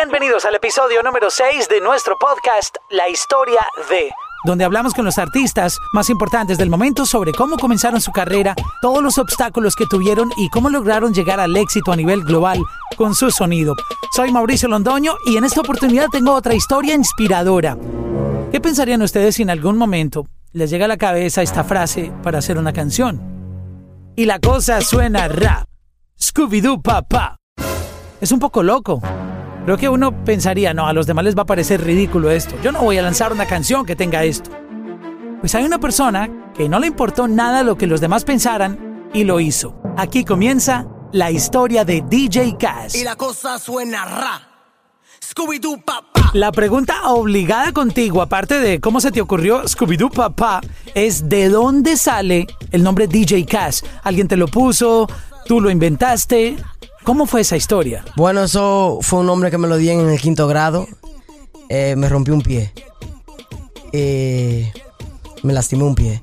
Bienvenidos al episodio número 6 de nuestro podcast La historia de donde hablamos con los artistas más importantes del momento sobre cómo comenzaron su carrera, todos los obstáculos que tuvieron y cómo lograron llegar al éxito a nivel global con su sonido. Soy Mauricio Londoño y en esta oportunidad tengo otra historia inspiradora. ¿Qué pensarían ustedes si en algún momento les llega a la cabeza esta frase para hacer una canción? Y la cosa suena rap. Scooby-Doo papá. Es un poco loco. Creo que uno pensaría, no, a los demás les va a parecer ridículo esto. Yo no voy a lanzar una canción que tenga esto. Pues hay una persona que no le importó nada lo que los demás pensaran y lo hizo. Aquí comienza la historia de DJ Cass. Y la cosa suena ra. Scooby-Doo papá. La pregunta obligada contigo, aparte de cómo se te ocurrió Scooby-Doo papá, es ¿de dónde sale el nombre DJ Cass? ¿Alguien te lo puso? ¿Tú lo inventaste? ¿Cómo fue esa historia? Bueno, eso fue un nombre que me lo di en el quinto grado. Eh, me rompí un pie. Eh, me lastimé un pie.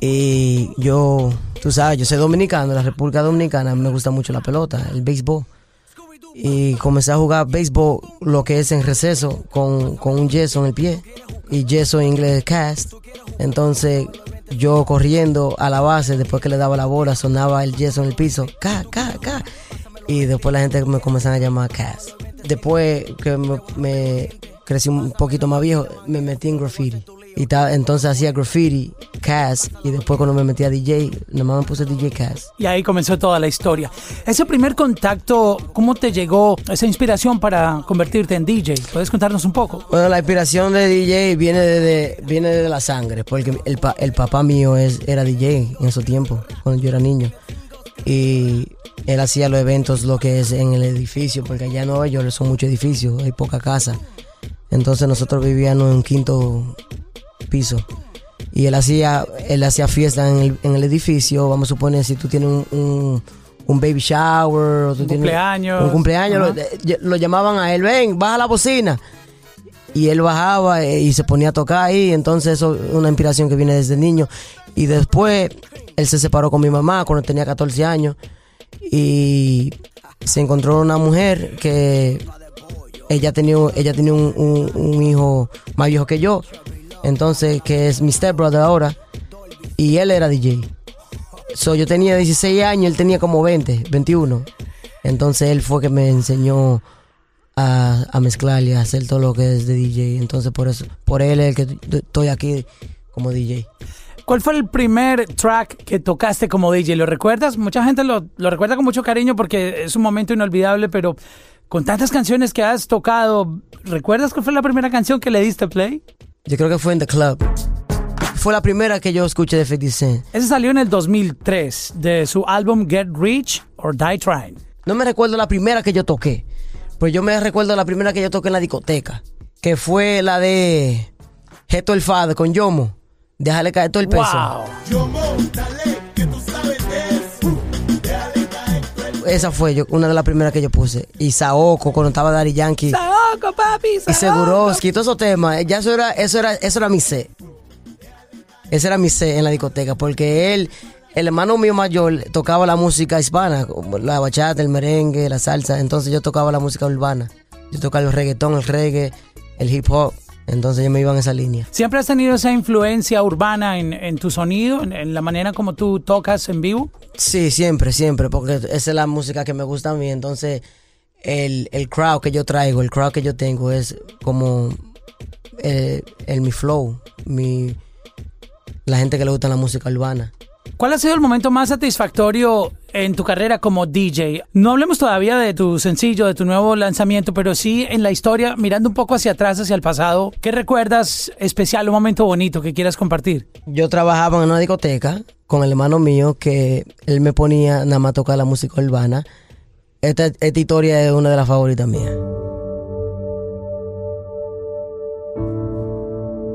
Y yo, tú sabes, yo soy dominicano, en la República Dominicana me gusta mucho la pelota, el béisbol. Y comencé a jugar béisbol, lo que es en receso, con, con un yeso en el pie. Y yeso en inglés cast. Entonces, yo corriendo a la base, después que le daba la bola, sonaba el yeso en el piso. Ca, ca, ca. Y después la gente me comenzaba a llamar Cass. Después que me, crecí un poquito más viejo, me metí en graffiti. Y entonces hacía graffiti, Cass, y después cuando me metí a DJ, nomás me puse DJ Cass. Y ahí comenzó toda la historia. Ese primer contacto, ¿cómo te llegó esa inspiración para convertirte en DJ? ¿Puedes contarnos un poco? Bueno, la inspiración de DJ viene de, viene de la sangre, porque el, el papá mío es, era DJ en esos tiempos, cuando yo era niño. Y él hacía los eventos lo que es en el edificio, porque allá en Nueva York son muchos edificios, hay poca casa. Entonces nosotros vivíamos en un quinto piso. Y él hacía, él hacía fiesta en el, edificio, vamos a suponer si tú tienes un, baby shower o tú un tienes cumpleaños. un cumpleaños, lo, llamaban a él, ven, baja la bocina. Y él bajaba eh, y se ponía a tocar ahí, entonces eso es una inspiración que viene desde niño. Y después él se separó con mi mamá cuando tenía 14 años y se encontró una mujer que ella tenía, ella tenía un, hijo más viejo que yo, entonces que es mi stepbrother ahora, y él era DJ. So, yo tenía 16 años, él tenía como 20, 21. Entonces él fue que me enseñó a, a mezclar y a hacer todo lo que es de DJ. Entonces por eso, por él es el que estoy aquí como DJ. ¿Cuál fue el primer track que tocaste como DJ? ¿Lo recuerdas? Mucha gente lo, recuerda con mucho cariño porque es un momento inolvidable, pero con tantas canciones que has tocado, ¿recuerdas cuál fue la primera canción que le diste play? Yo creo que fue en The Club. Fue la primera que yo escuché de 50 Cent. Ese salió en el 2003 de su álbum Get Rich or Die Trying. No me recuerdo la primera que yo toqué, pues yo me recuerdo la primera que yo toqué en la discoteca, que fue la de Geto el Fad con Yomo. Déjale caer todo el peso. Esa fue yo, una de las primeras que yo puse. Y Saoko, cuando estaba Daddy Yankee. Saoko, papi, Y Seguroski, todos esos temas. Ya eso era, eso era, eso era mi C. Ese era mi C en la discoteca. Porque él, el hermano mío mayor, tocaba la música hispana. La bachata, el merengue, la salsa. Entonces yo tocaba la música urbana. Yo tocaba el reggaetón, el reggae, el hip hop. Entonces yo me iba en esa línea. ¿Siempre has tenido esa influencia urbana en, tu sonido, en, la manera como tú tocas en vivo? Sí, siempre, siempre, porque esa es la música que me gusta a mí. Entonces el, el crowd que yo traigo, el crowd que yo tengo es como eh, el, mi flow, mi, la gente que le gusta la música urbana. ¿Cuál ha sido el momento más satisfactorio en tu carrera como DJ? No hablemos todavía de tu sencillo, de tu nuevo lanzamiento, pero sí en la historia, mirando un poco hacia atrás, hacia el pasado, ¿qué recuerdas especial, un momento bonito que quieras compartir? Yo trabajaba en una discoteca con el hermano mío que él me ponía nada más tocar la música urbana. Esta, esta historia es una de las favoritas mías.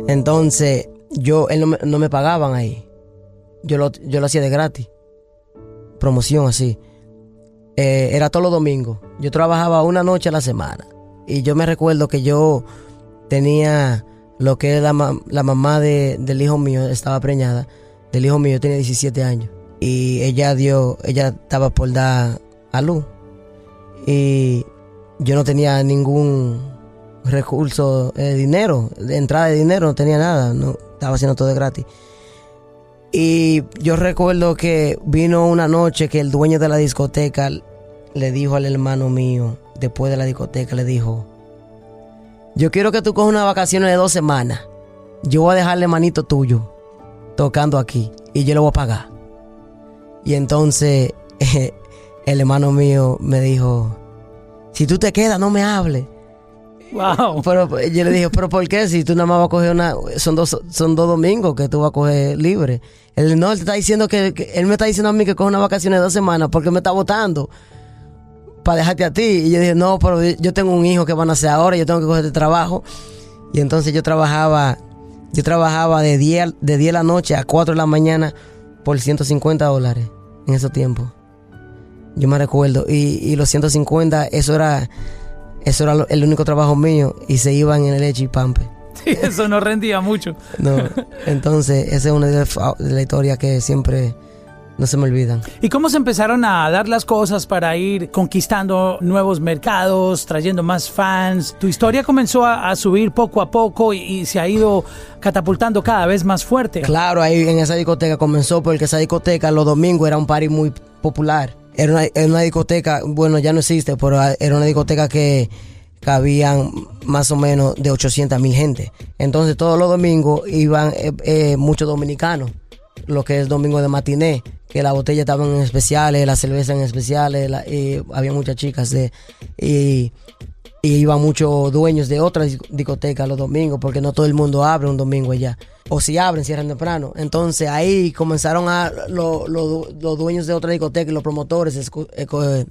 Entonces, yo, él no me, no me pagaban ahí yo lo, yo lo hacía de gratis. Promoción así. Eh, era todos los domingos. Yo trabajaba una noche a la semana. Y yo me recuerdo que yo tenía lo que la, la mamá de, del hijo mío, estaba preñada. Del hijo mío tenía 17 años. Y ella dio, ella estaba por dar a luz. Y yo no tenía ningún recurso de dinero, de entrada de dinero, no tenía nada, no, estaba haciendo todo de gratis. Y yo recuerdo que vino una noche que el dueño de la discoteca le dijo al hermano mío, después de la discoteca, le dijo, yo quiero que tú cojas una vacaciones de dos semanas. Yo voy a dejarle manito tuyo tocando aquí y yo lo voy a pagar. Y entonces el hermano mío me dijo, si tú te quedas, no me hables. Wow. Pero yo le dije, pero ¿por qué? Si tú nada más vas a coger una, son dos, son dos domingos que tú vas a coger libre. Él no, él te está diciendo que, él me está diciendo a mí que coge una vacaciones de dos semanas porque me está votando para dejarte a ti. Y yo dije, no, pero yo tengo un hijo que van a hacer ahora, yo tengo que coger este trabajo. Y entonces yo trabajaba, yo trabajaba de 10, de 10 de la noche a 4 de la mañana por 150 dólares en ese tiempo. Yo me recuerdo. Y, y los 150, eso era eso era el único trabajo mío y se iban en el leche y pampe. Sí, eso no rendía mucho. No, entonces esa es una de las historias que siempre no se me olvidan. ¿Y cómo se empezaron a dar las cosas para ir conquistando nuevos mercados, trayendo más fans? Tu historia comenzó a, a subir poco a poco y, y, se ha ido catapultando cada vez más fuerte. Claro, ahí en esa discoteca comenzó porque esa discoteca los domingos era un party muy popular. Era una, era una discoteca, bueno, ya no existe, pero era una discoteca que cabían más o menos de 800 mil gente. Entonces todos los domingos iban eh, eh, muchos dominicanos, lo que es domingo de matiné, que las botellas estaban en especiales, las cervezas en especiales, la, y había muchas chicas de, y iban muchos dueños de otras discotecas los domingos, porque no todo el mundo abre un domingo allá. O si abren, cierran temprano. Entonces ahí comenzaron a los lo, lo dueños de otra discoteca y los promotores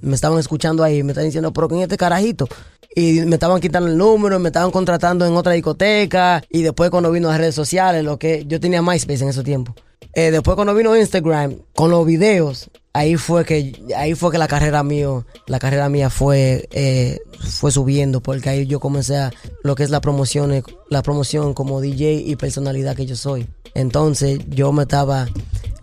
me estaban escuchando ahí, me estaban diciendo, pero ¿quién es este carajito? Y me estaban quitando el número, me estaban contratando en otra discoteca. Y después cuando vino las redes sociales, lo que yo tenía MySpace en ese tiempo. Eh, después cuando vino Instagram, con los videos, ahí fue que ahí fue que la carrera mío la carrera mía fue eh, fue subiendo porque ahí yo comencé a lo que es la promoción la promoción como DJ y personalidad que yo soy entonces yo me estaba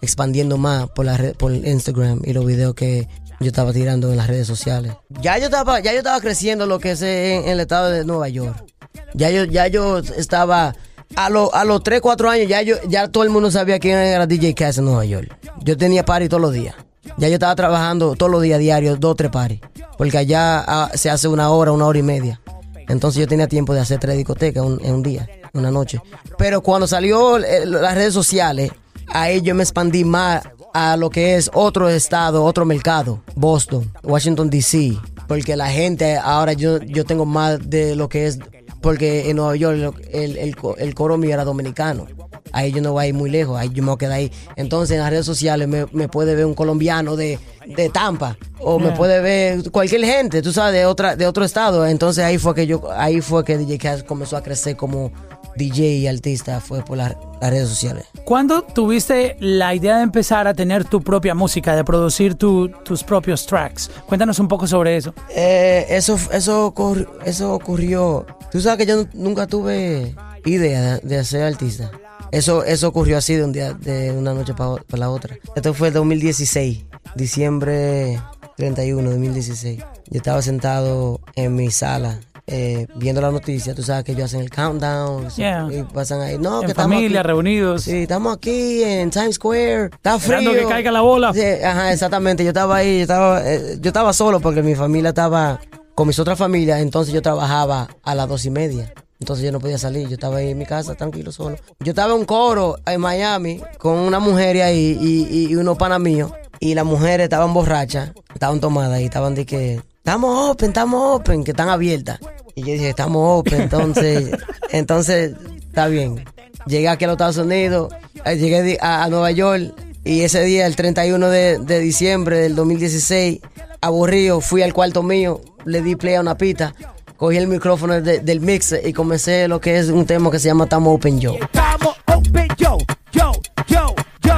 expandiendo más por la por Instagram y los videos que yo estaba tirando en las redes sociales ya yo estaba ya yo estaba creciendo lo que es en, en el estado de Nueva York ya yo ya yo estaba a, lo, a los 3, 4 años ya yo ya todo el mundo sabía quién era DJ Cass en Nueva York. Yo tenía party todos los días. Ya yo estaba trabajando todos los días diarios, dos tres paris. Porque allá ah, se hace una hora, una hora y media. Entonces yo tenía tiempo de hacer tres discotecas en un día, una noche. Pero cuando salió eh, las redes sociales, ahí yo me expandí más a lo que es otro estado, otro mercado. Boston, Washington DC. Porque la gente, ahora yo, yo tengo más de lo que es... Porque en Nueva York el, el, el coro mío era dominicano ahí yo no voy a ir muy lejos, ahí yo me voy a quedar ahí. Entonces en las redes sociales me, me puede ver un colombiano de, de Tampa o yeah. me puede ver cualquier gente, tú sabes, de otra de otro estado. Entonces ahí fue que yo ahí fue que DJ Cass comenzó a crecer como DJ y artista fue por la, las redes sociales. ¿Cuándo tuviste la idea de empezar a tener tu propia música, de producir tu, tus propios tracks? Cuéntanos un poco sobre eso. Eh, eso, eso, ocurrió, eso ocurrió. Tú sabes que yo nunca tuve idea de, de ser artista. Eso, eso ocurrió así de un día, de una noche para, la otra. Esto fue el 2016, diciembre 31 de 2016. Yo estaba sentado en mi sala eh, viendo la noticia, tú sabes que ellos hacen el countdown Yeah. y pasan ahí, no, en que estamos familia, aquí. reunidos. Sí, estamos aquí en Times Square, está Esperando frío. que caiga la bola. Sí, ajá, exactamente. Yo estaba ahí, yo estaba, eh, yo estaba solo porque mi familia estaba con mis otras familias, entonces yo trabajaba a las dos y media. Entonces yo no podía salir, yo estaba ahí en mi casa tranquilo solo. Yo estaba en un coro en Miami con una mujer ahí y, y, y unos panas míos. Y las mujeres estaban borrachas, estaban tomadas y estaban de que, estamos open, estamos open, que están abiertas. Y yo dije, estamos open, entonces, entonces, está bien. Llegué aquí a los Estados Unidos, eh, llegué a, a Nueva York y ese día, el 31 de, de diciembre del 2016, aburrido, fui al cuarto mío, le di play a una pista, cogí el micrófono de, del mix y comencé lo que es un tema que se llama Tamo Open Yo. Estamos open, yo, yo, yo, yo.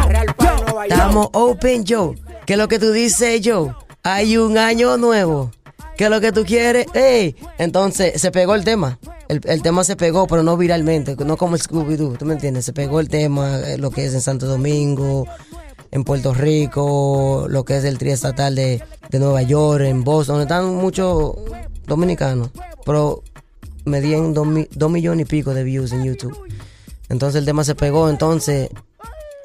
Estamos Open Yo. ¿Qué es lo que tú dices, yo? Hay un año nuevo. ¿Qué es lo que tú quieres? ¡Ey! Entonces se pegó el tema. El, el tema se pegó, pero no viralmente, no como el Scooby-Doo, ¿tú me entiendes? Se pegó el tema, eh, lo que es en Santo Domingo, en Puerto Rico, lo que es el triestatal de, de Nueva York, en Boston, donde están muchos dominicano, pero me dieron dos, mi- dos millones y pico de views en YouTube. Entonces el tema se pegó, entonces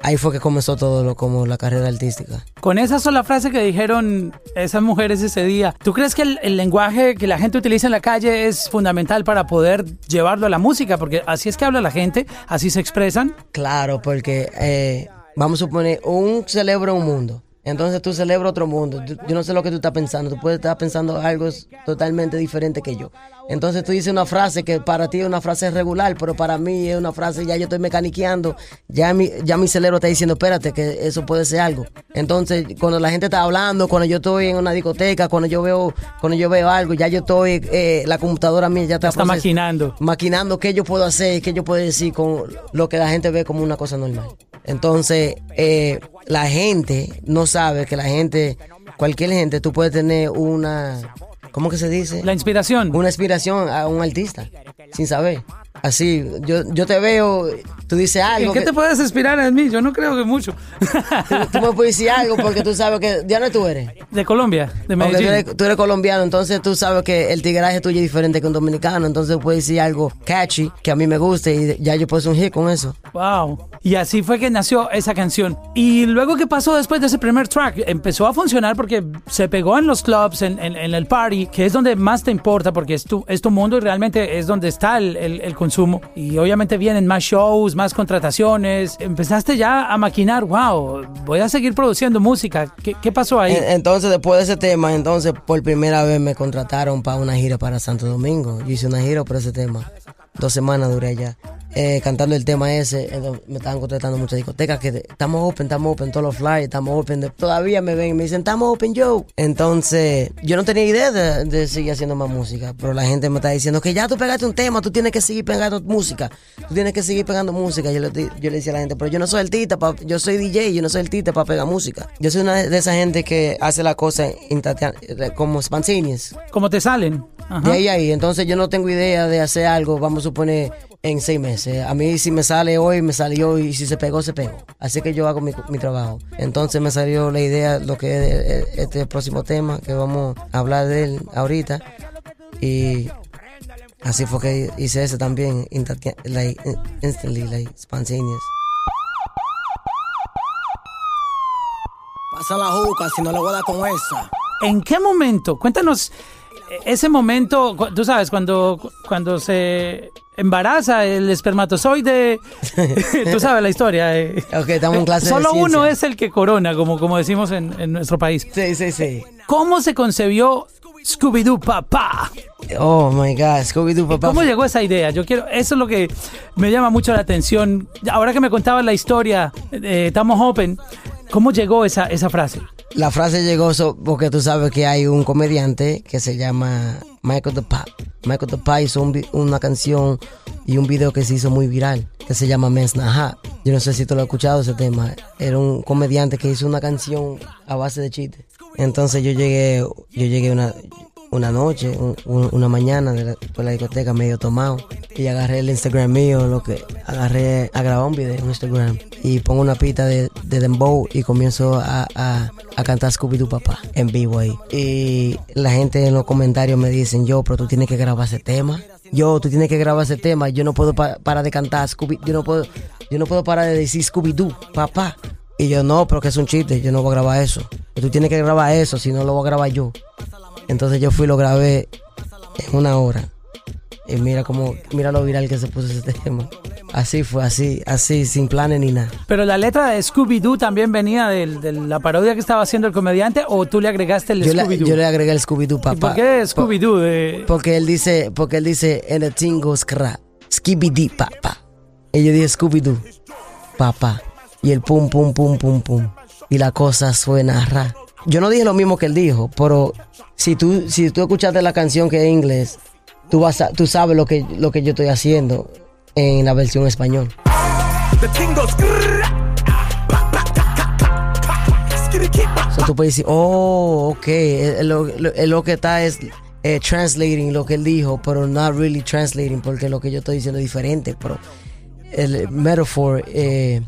ahí fue que comenzó todo lo como la carrera artística. Con esa sola frase que dijeron esas mujeres ese día, ¿tú crees que el, el lenguaje que la gente utiliza en la calle es fundamental para poder llevarlo a la música? Porque así es que habla la gente, así se expresan. Claro, porque eh, vamos a suponer, un celebra un mundo. Entonces tú celebras otro mundo. Yo no sé lo que tú estás pensando. Tú puedes estar pensando algo totalmente diferente que yo. Entonces tú dices una frase que para ti es una frase regular, pero para mí es una frase, ya yo estoy mecaniqueando. Ya mi, ya mi cerebro está diciendo, espérate, que eso puede ser algo. Entonces, cuando la gente está hablando, cuando yo estoy en una discoteca, cuando yo veo, cuando yo veo algo, ya yo estoy, eh, la computadora mía ya está, Está maquinando. maquinando qué yo puedo hacer, qué yo puedo decir con lo que la gente ve como una cosa normal. Entonces, eh, la gente no sabe que la gente, cualquier gente, tú puedes tener una, ¿cómo que se dice? La inspiración. Una inspiración a un artista, sin saber. Así, yo, yo te veo, tú dices algo. ¿En qué que- te puedes inspirar en mí? Yo no creo que mucho. tú, tú me puedes decir algo porque tú sabes que, ¿de dónde tú eres? De Colombia, de Medellín. tú eres, tú eres colombiano, entonces tú sabes que el tigraje tuyo es diferente que un dominicano, entonces puedes decir algo catchy que a mí me guste y ya yo puedo un hit con eso. Wow. Y así fue que nació esa canción. Y luego, ¿qué pasó después de ese primer track? Empezó a funcionar porque se pegó en los clubs, en, en- en el party, que es donde más te importa porque es tu, es tu mundo y realmente es donde está el, el- el consumo. Y obviamente vienen más shows, más contrataciones. Empezaste ya a maquinar, wow, voy a seguir produciendo música. ¿Qué, qué pasó ahí? En- Entonces, después de ese tema, entonces por primera vez me contrataron para una gira para Santo Domingo. Yo hice una gira por ese tema. Dos semanas duré allá. Eh, cantando el tema ese. me estaban contratando muchas discotecas que estamos open, estamos open, todos los flyers, estamos open. todavía me ven y me dicen, estamos open, yo. Entonces, yo no tenía idea de, de seguir haciendo más música, pero la gente me está diciendo que ya tú pegaste un tema, tú tienes que seguir pegando música. Tú tienes que seguir pegando música. Yo le, yo le decía a la gente, pero yo no soy artista, pa- yo soy DJ, yo no soy artista para pegar música. Yo soy una de esas gente que hace la cosa como spontaneous. ¿Cómo te salen? Ajá. De ahí a ahí. Entonces yo no tengo idea de hacer algo, vamos a suponer, en seis meses. A mí si me sale hoy, me salió y si se pegó, se pegó. Así que yo hago mi, mi trabajo. Entonces me salió la idea, lo que es eh, este próximo tema, que vamos a hablar de él ahorita. Y así fue que hice ese también, like, in- instantly, like, spontaneous. Pasa la juca si no le voy a dar con esa. ¿En qué momento? Cuéntanos eh, ese momento, tú sabes, cuando, cuando se embaraza el espermatozoide, tú sabes la historia. eh. Ok, estamos en clase de Solo uno es el que corona, como, como decimos en, en nuestro país. Sí, sí, sí. ¿Cómo se concebió Scooby-Doo Papá? Oh my God, Scooby-Doo, papá. ¿Cómo llegó esa idea? Yo quiero, eso es lo que me llama mucho la atención. Ahora que me contabas la historia, eh, estamos open. ¿Cómo llegó esa, esa frase? La frase llegó so- porque tú sabes que hay un comediante que se llama Michael the Pop. Michael the Pop hizo una canción y un video que se hizo muy viral que se llama Men's Not Hot. Yo no sé si tú lo has escuchado ese tema. Era un comediante que hizo una canción a base de chistes. Entonces yo llegué, yo llegué una, una noche, un- una mañana de la, por la discoteca medio tomado y agarré el Instagram mío, lo que agarré a grabar un video en Instagram y pongo una pista de, de Dembow y comienzo a, a, a cantar Scooby-Doo papá en vivo ahí. Y la gente en los comentarios me dicen, yo, pero tú tienes que grabar ese tema. Yo, tú tienes que grabar ese tema. Yo no puedo pa- parar de cantar Scooby, yo no puedo, yo no puedo parar de decir Scooby-Doo papá. Y yo, no, pero que es un chiste, yo no voy a grabar eso. Tú tienes que grabar eso, si no lo voy a grabar yo. Entonces yo fui y lo grabé en una hora. Y mira cómo, mira lo viral que se puso ese tema. Así fue, así, así, sin planes ni nada. Pero la letra de Scooby-Doo también venía del- de, la parodia que estaba haciendo el comediante o tú le agregaste el Scooby-Doo. yo le agregué el Scooby-Doo, papá. ¿Y por qué Scooby-Doo? De- Porque él dice, porque él dice, en el tingo scrap, skibidi papá. Y yo dije Scooby-Doo, papá. Y el pum, pum, pum, pum, pum. Y la cosa suena ra. Yo no dije lo mismo que él dijo, pero si tú, si tú escuchaste la canción que es en inglés, tú, vas a- tú sabes lo que, lo que yo estoy haciendo en la versión español. So tú puedes decir, oh, ok, eh, lo, lo- eh, lo que está es eh, translating lo que él dijo, pero not really translating, porque lo que yo estoy diciendo es diferente, pero el metaphor, eh,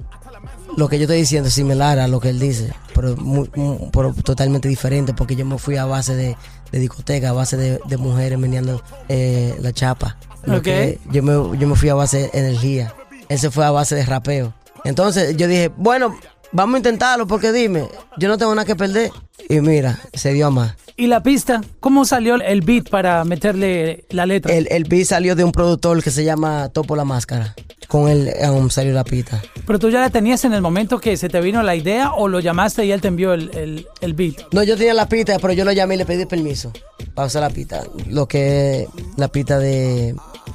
lo que yo estoy diciendo es similar a lo que él dice, pero, mu- mu- pero totalmente diferente, porque yo me fui a base de, de discoteca a base de, de mujeres meneando eh, la chapa. Lo Ok. que yo, me, yo me fui a base de energía. Ese fue a base de rapeo. Entonces yo dije, bueno, vamos a intentarlo porque dime, yo no tengo nada que perder. Y mira, se dio a más. ¿Y la pista? ¿Cómo salió el beat para meterle la letra? El, el beat salió de un productor que se llama Topo la Máscara. Con él um, salió la pista. ¿Pero tú ya la tenías en el momento que se te vino la idea o lo llamaste y él te envió el, el- el beat? No, yo tenía la pista, pero yo lo llamé y le pedí permiso para usar la pista. Lo que es la pista de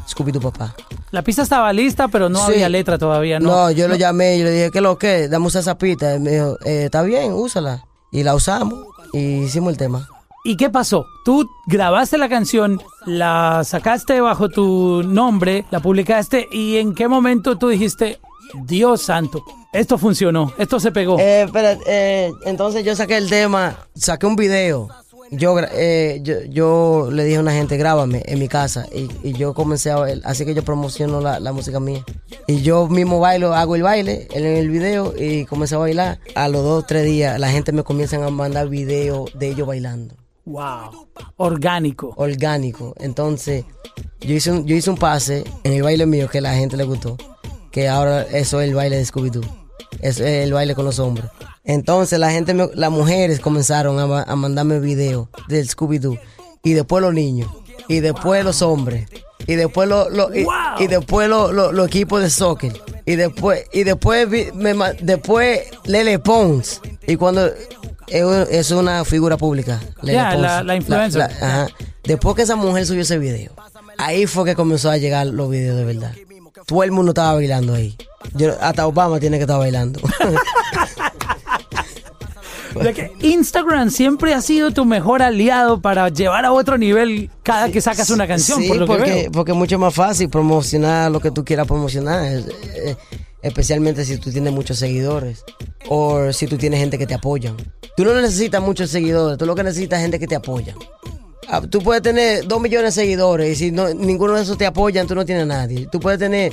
Scooby Doo Papá. La pista estaba lista, pero no Sí. había letra todavía, ¿no? No, yo lo llamé y le dije, ¿qué lo que? Dame usar esa pista. Y me dijo, eh, está bien, úsala. Y la usamos y hicimos el tema. ¿Y qué pasó? Tú grabaste la canción, la sacaste bajo tu nombre, la publicaste y en qué momento tú dijiste, Dios santo, esto funcionó, esto se pegó. Eh, espera, eh, entonces yo saqué el tema, saqué un video. Yo, eh, yo, le dije a una gente, grábame en mi casa. Y, yo comencé a bailar, así que yo promociono la, música mía. Y yo mismo bailo, hago el baile en el video y comencé a bailar. A los dos, tres días, la gente me comienzan a mandar video de ellos bailando. Wow, orgánico. orgánico. Entonces, yo hice un, yo hice un pase en el baile mío que la gente le gustó. Que ahora eso es el baile de Scooby-Doo. Es el baile con los hombres. Entonces, la gente, me- las mujeres comenzaron a, a mandarme videos del Scooby-Doo. Y después los niños. Y después los hombres. Y después los lo, y, Wow. y después los los- los equipos de soccer. Y después, y después, me después Lele Pons. Y cuando es un- es una figura pública. Ya, la- la influencer. ajá. Después que esa mujer subió ese video, ahí fue que comenzó a llegar los videos de verdad. Todo el mundo estaba bailando ahí. Yo- hasta Obama tiene que estar bailando. De que Instagram siempre ha sido tu mejor aliado para llevar a otro nivel cada que sacas una canción, sí, por lo que porque, veo. porque es mucho más fácil promocionar lo que tú quieras promocionar. Es- especialmente si tú tienes muchos seguidores. O si tú tienes gente que te apoyan. Tú no necesitas muchos seguidores, tú lo que necesitas es gente que te apoya. Ah, Tú puedes tener dos millones de seguidores y si no, ninguno de esos te apoyan, tú no tienes nadie. Tú puedes tener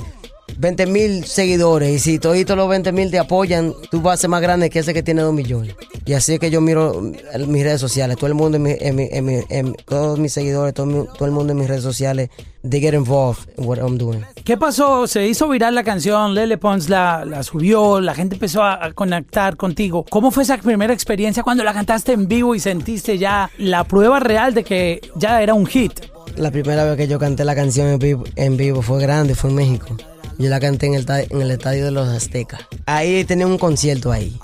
20 mil seguidores y si todos los 20 mil te apoyan, tú vas a ser más grande que ese que tiene dos millones. Y así es que yo miro mm, mis redes sociales. Todo el mundo, en mi- en mi- en mi- en- todos mis seguidores, todo, mi- todo el mundo en mis redes sociales, they get involved in what I'm doing. ¿Qué pasó? Se hizo viral la canción, Lele Pons la, la subió, la gente empezó a, a conectar contigo. ¿Cómo fue esa primera experiencia cuando la cantaste en vivo y sentiste ya la prueba real de que ya era un hit? La primera vez que yo canté la canción en vivo, en vivo fue grande, fue en México. Yo la canté en el, ta- en el estadio de los Aztecas. Ahí tenía un concierto ahí.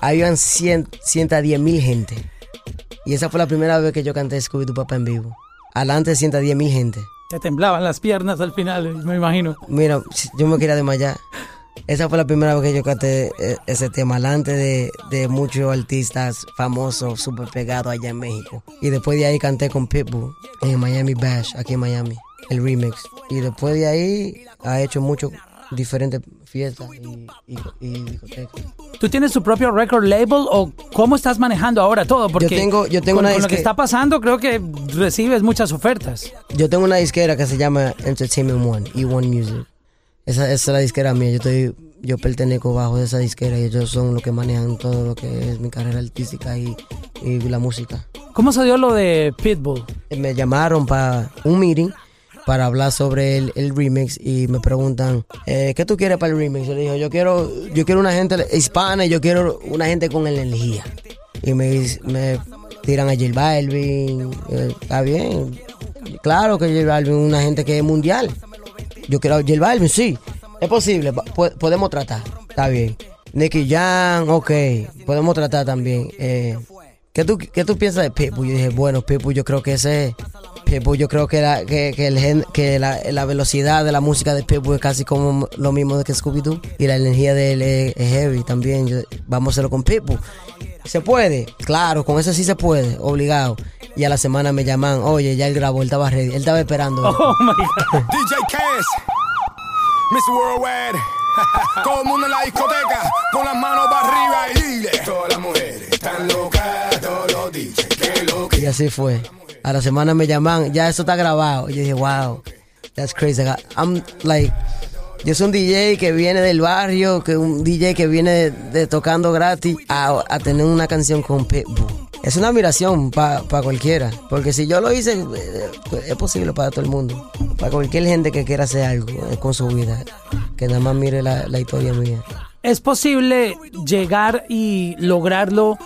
Habían 100, 110 mil gente. Y esa fue la primera vez que yo canté Scooby-Doo Papá en vivo. Adelante de 110 mil gente. Te temblaban las piernas al final, me imagino. Mira, yo me quería desmayar. Esa fue la primera vez que yo canté eh, ese tema, delante de, de muchos artistas famosos, súper pegados allá en México. Y después de ahí canté con Pitbull en Miami Bash, aquí en Miami, el remix. Y después de ahí ha hecho muchas diferentes fiestas y, y- y discotecas. ¿Tú tienes tu propio record label o cómo estás manejando ahora todo? Porque tengo- yo tengo con, una con lo que está pasando creo que recibes muchas ofertas. Yo tengo una disquera que se llama Entertainment One, E1 Music. Esa, esa es la disquera mía. Yo estoy, yo pertenezco bajo de esa disquera y ellos son los que manejan todo lo que es mi carrera artística y, y la música. ¿Cómo se dio lo de Pitbull? Me llamaron para un meeting para hablar sobre el, el remix y me preguntan, eh, ¿qué tú quieres para el remix? Yo le dije, yo quiero, yo quiero una gente hispana y yo quiero una gente con energía. Y me, me tiran a J Balvin, eh, está bien. Claro que J Balvin es una gente que es mundial. Yo quiero a Balvin, sí. Es posible, podemos tratar, está bien. Nicky Jam, ok, podemos tratar también. Eh, ¿qué, tú, ¿Qué tú piensas de Pitbull? Yo dije, bueno, Pitbull yo creo que ese... Pitbull yo creo que, la, que, que, el gen- que la, la velocidad de la música de Pitbull es casi como lo mismo que Scooby-Doo. Y la energía de él es, es heavy también. Yo- vamos a hacerlo con Pitbull. ¿Se puede? Claro, con eso sí se puede, obligado. Y a la semana me llaman, oye, ya él grabó, él estaba ready, él estaba esperando. Oh my God. DJ Cash, Miss Worldwide. Todo el mundo en la discoteca, con las manos para arriba y dile. Todas las mujeres están locas, todos los DJs, que lo que. Y así fue. A la semana me llaman, ya eso está grabado. Yo dije, wow, that's crazy. I'm like, yo soy un DJ que viene del barrio, que un DJ que viene de, tocando gratis a, a tener una canción con Pitbull. es una admiración para cualquiera. Porque si yo lo hice, eh, es posible para todo el mundo. Para cualquier gente que quiera hacer algo eh, con su vida. Que nada más mire la, la historia mía. ¿Es posible llegar y lograrlo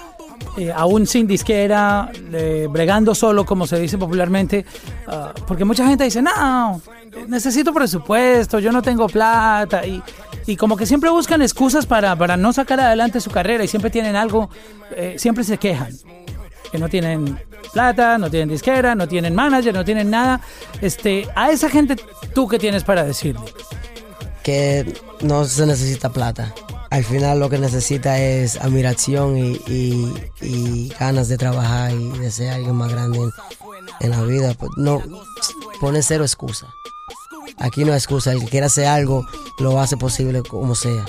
eh, aún sin disquera, eh, bregando solo, como se dice popularmente? Ah, porque mucha gente dice, no, necesito presupuesto, yo no tengo plata. Y, y como que siempre buscan excusas para, para no sacar adelante su carrera y siempre tienen algo, eh, siempre se quejan. Que no tienen plata, no tienen disquera, no tienen manager, no tienen nada. Este, a esa gente, ¿tú qué tienes para decirle? Que no se necesita plata. Al final lo que necesita es admiración y, y- y ganas de trabajar y de ser alguien más grande en, en la vida. Pues no, pone cero excusa. Aquí no hay excusa. El que quiera hacer algo lo hace posible como sea.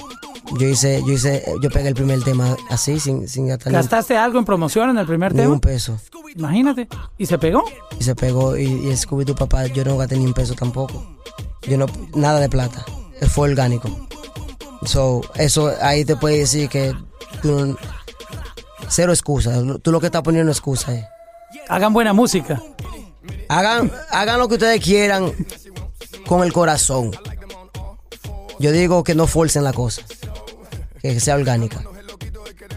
Yo hice, yo hice, yo pegué el primer tema así, sin, sin gastar ni ¿Gastaste algo en promoción en el primer ni tema? un peso. Imagínate. ¿Y se pegó? y se pegó y, y Scooby Doo papá yo no gasté ni un peso tampoco yo no nada de plata fue orgánico. So eso ahí te puede decir que tú cero excusa. Tú lo que estás poniendo excusa es Hagan buena música. hagan hagan lo que ustedes quieran con el corazón. Yo digo que no forcen la cosa que sea orgánica.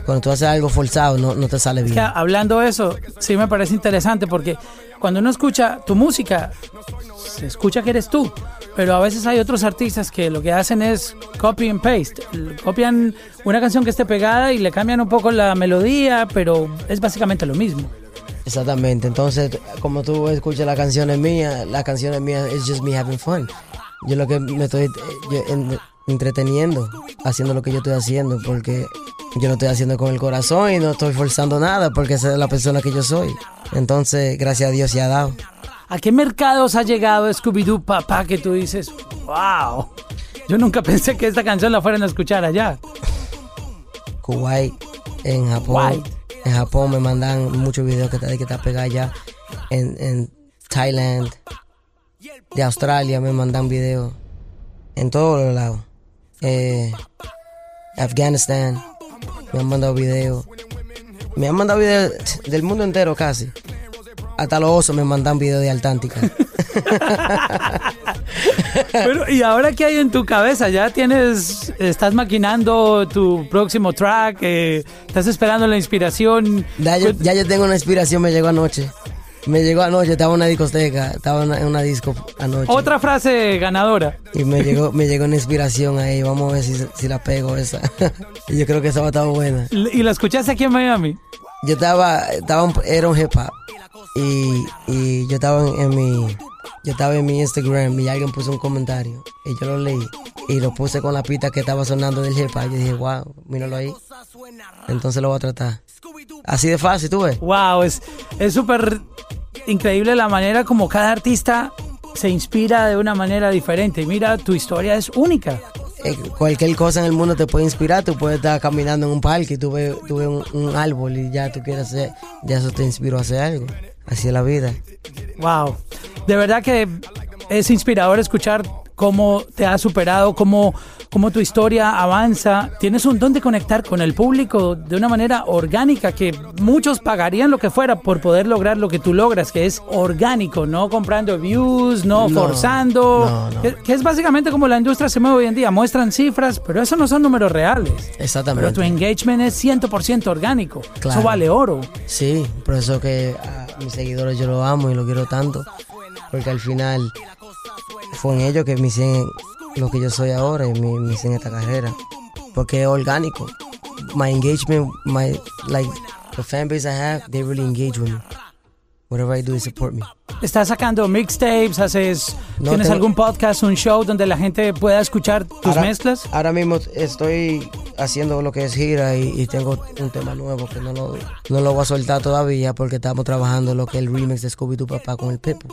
Cuando tú haces algo forzado no, no te sale bien. hablando de eso, sí me parece interesante porque cuando uno escucha tu música, escucha que eres tú. Pero a veces hay otros artistas que lo que hacen es copy and paste. Copian una canción que esté pegada y le cambian un poco la melodía, pero es básicamente lo mismo. Exactamente, entonces como tú escuchas las canciones mías, las canciones mías es just me having fun. Yo lo que me estoy entreteniendo, haciendo lo que yo estoy haciendo, porque yo lo estoy haciendo con el corazón y no estoy forzando nada, porque esa es la persona que yo soy. Entonces, gracias a Dios se ha dado. ¿A qué mercados ha llegado Scooby-Doo Papá que tú dices, wow? Yo nunca pensé que esta canción la fueran a escuchar allá. Kuwait, en Japón. Kuwait. En Japón me mandan muchos videos que está, que está pegada allá. En, en Thailand, de Australia me mandan videos. En todos los lados. Eh, Afganistán, me han mandado videos. Me han mandado videos del mundo entero casi. Hasta los osos me mandan videos de Altántica. Pero, ¿y ahora qué hay en tu cabeza? ¿Ya tienes, estás maquinando tu próximo track? eh, ¿Estás esperando la inspiración? Ya yo, ya yo tengo una inspiración, me llegó anoche. Me llegó anoche, estaba en una discoteca, estaba en una, en una disco anoche. Otra frase ganadora. Y me llegó, me llegó una inspiración ahí, vamos a ver si, si la pego esa. y yo creo que esa va a estar buena. ¿Y la escuchaste aquí en Miami? Yo estaba, estaba era un hip hop. Y, y yo estaba en, en mi, yo estaba en mi Instagram y alguien puso un comentario. Y yo lo leí. Y lo puse con la pista que estaba sonando del hip hop. Yo dije, wow, míralo ahí. Entonces lo voy a tratar. Así de fácil, tú ves. Wow, es es súper increíble la manera como cada artista se inspira de una manera diferente. Mira, tu historia es única. Eh, cualquier cosa en el mundo te puede inspirar. Tú puedes estar caminando en un parque y tú ves, tú ves un, un árbol y ya tú quieres hacer, ya eso te inspiró a hacer algo. Así es la vida. Wow. De verdad que es inspirador escuchar cómo te has superado, cómo, cómo tu historia avanza. Tienes un don de conectar con el público de una manera orgánica que muchos pagarían lo que fuera por poder lograr lo que tú logras, que es orgánico, no comprando views, no, No, forzando. no, no. Que, que es básicamente como la industria se mueve hoy en día. Muestran cifras, pero eso no son números reales. Exactamente. Pero tu engagement es 100% orgánico. Claro. Eso vale oro. Sí, por eso que a mis seguidores yo los amo y los quiero tanto. Porque al final fue en ellos que me hicieron lo que yo soy ahora y me, me hicieron esta carrera. Porque es orgánico. My engagement, my, like, the fan base I have, they really engage with me. Whatever I do, they support me. ¿Estás sacando mixtapes? ¿Haces, No, ¿Tienes tengo- algún podcast, un show donde la gente pueda escuchar tus Ahora- mezclas? Ahora mismo estoy haciendo lo que es gira y, y tengo un tema nuevo que no lo, no lo voy a soltar todavía porque estamos trabajando lo que es el remix de Scooby Doo Papá con el Pepo.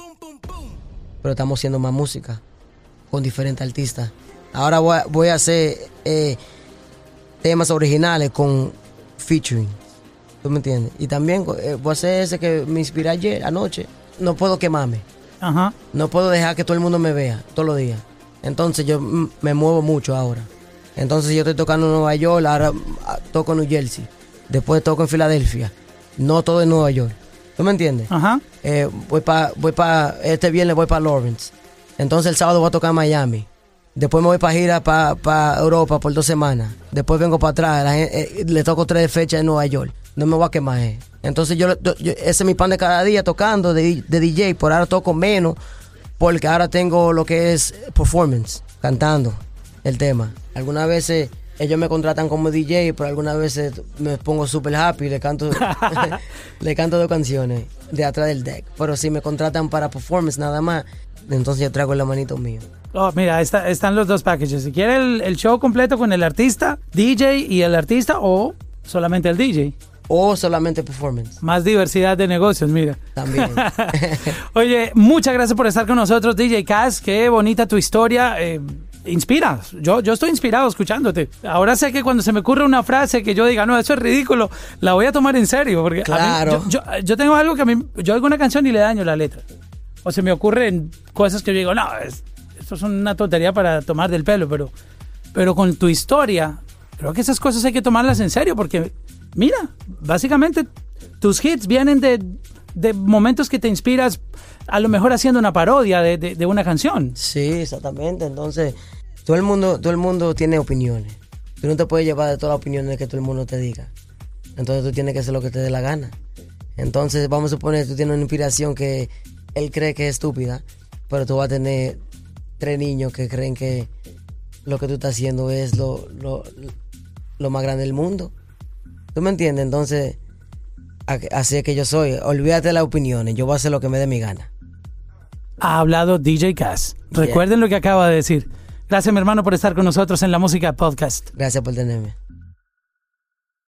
Pero estamos haciendo más música con diferentes artistas. Ahora voy a, voy a hacer eh, temas originales con featuring. ¿Tú me entiendes? Y también eh, voy a hacer ese que me inspiré ayer, anoche. No puedo quemarme. Ajá. No puedo dejar que todo el mundo me vea todos los días. Entonces yo me muevo mucho ahora. Entonces yo estoy tocando en Nueva York, ahora ah, toco en New Jersey. Después toco en Filadelfia. No todo en Nueva York. ¿Tú me entiendes? Ajá. Eh, voy para, voy pa, este viernes voy para Lawrence. Entonces el sábado voy a tocar Miami. Después me voy para gira para Europa por dos semanas. Después vengo para atrás. Eh, le toco tres fechas en Nueva York. No me voy a quemar. Eh. Entonces yo, ese es mi pan de cada día tocando de, de DJ. Por ahora toco menos porque ahora tengo lo que es performance, cantando el tema. Algunas veces ellos me contratan como DJ, pero algunas veces me pongo super happy y le canto, le canto dos canciones de atrás del deck. Pero si me contratan para performance nada más, entonces yo traigo la manito mío. Oh, mira, están los dos packages. Si quiere el, show completo con el artista, DJ y el artista, o solamente el DJ. O solamente performance. Más diversidad de negocios, mira. También. Oye, muchas gracias por estar con nosotros, DJ Cass. Qué bonita tu historia. Eh, inspira. Yo, yo estoy inspirado escuchándote. Ahora sé que cuando se me ocurre una frase que yo diga, no, eso es ridículo, la voy a tomar en serio. Porque claro. yo, tengo algo que a mí, yo oigo una canción y le daño la letra. O se me ocurren cosas que yo digo, no, esto es una tontería para tomar del pelo, pero, pero con tu historia, creo que esas cosas hay que tomarlas en serio porque, mira, básicamente tus hits vienen de, de momentos que te inspiras a lo mejor haciendo una parodia de, de, una canción. Sí, exactamente. Entonces, todo el mundo, todo el mundo tiene opiniones. Tú no te puedes llevar de todas las opiniones que todo el mundo te diga. Entonces tú tienes que hacer lo que te dé la gana. Entonces, vamos a suponer tú tienes una inspiración que él cree que es estúpida, pero tú vas a tener tres niños que creen que lo que tú estás haciendo es lo, lo, lo más grande del mundo. ¿Tú me entiendes? Entonces, así es que yo soy. Olvídate de las opiniones, yo voy a hacer lo que me dé mi gana. Ha hablado DJ Cass. Recuerden lo que acaba de decir. Gracias, mi hermano, por estar con nosotros en la música podcast. Gracias por tenerme.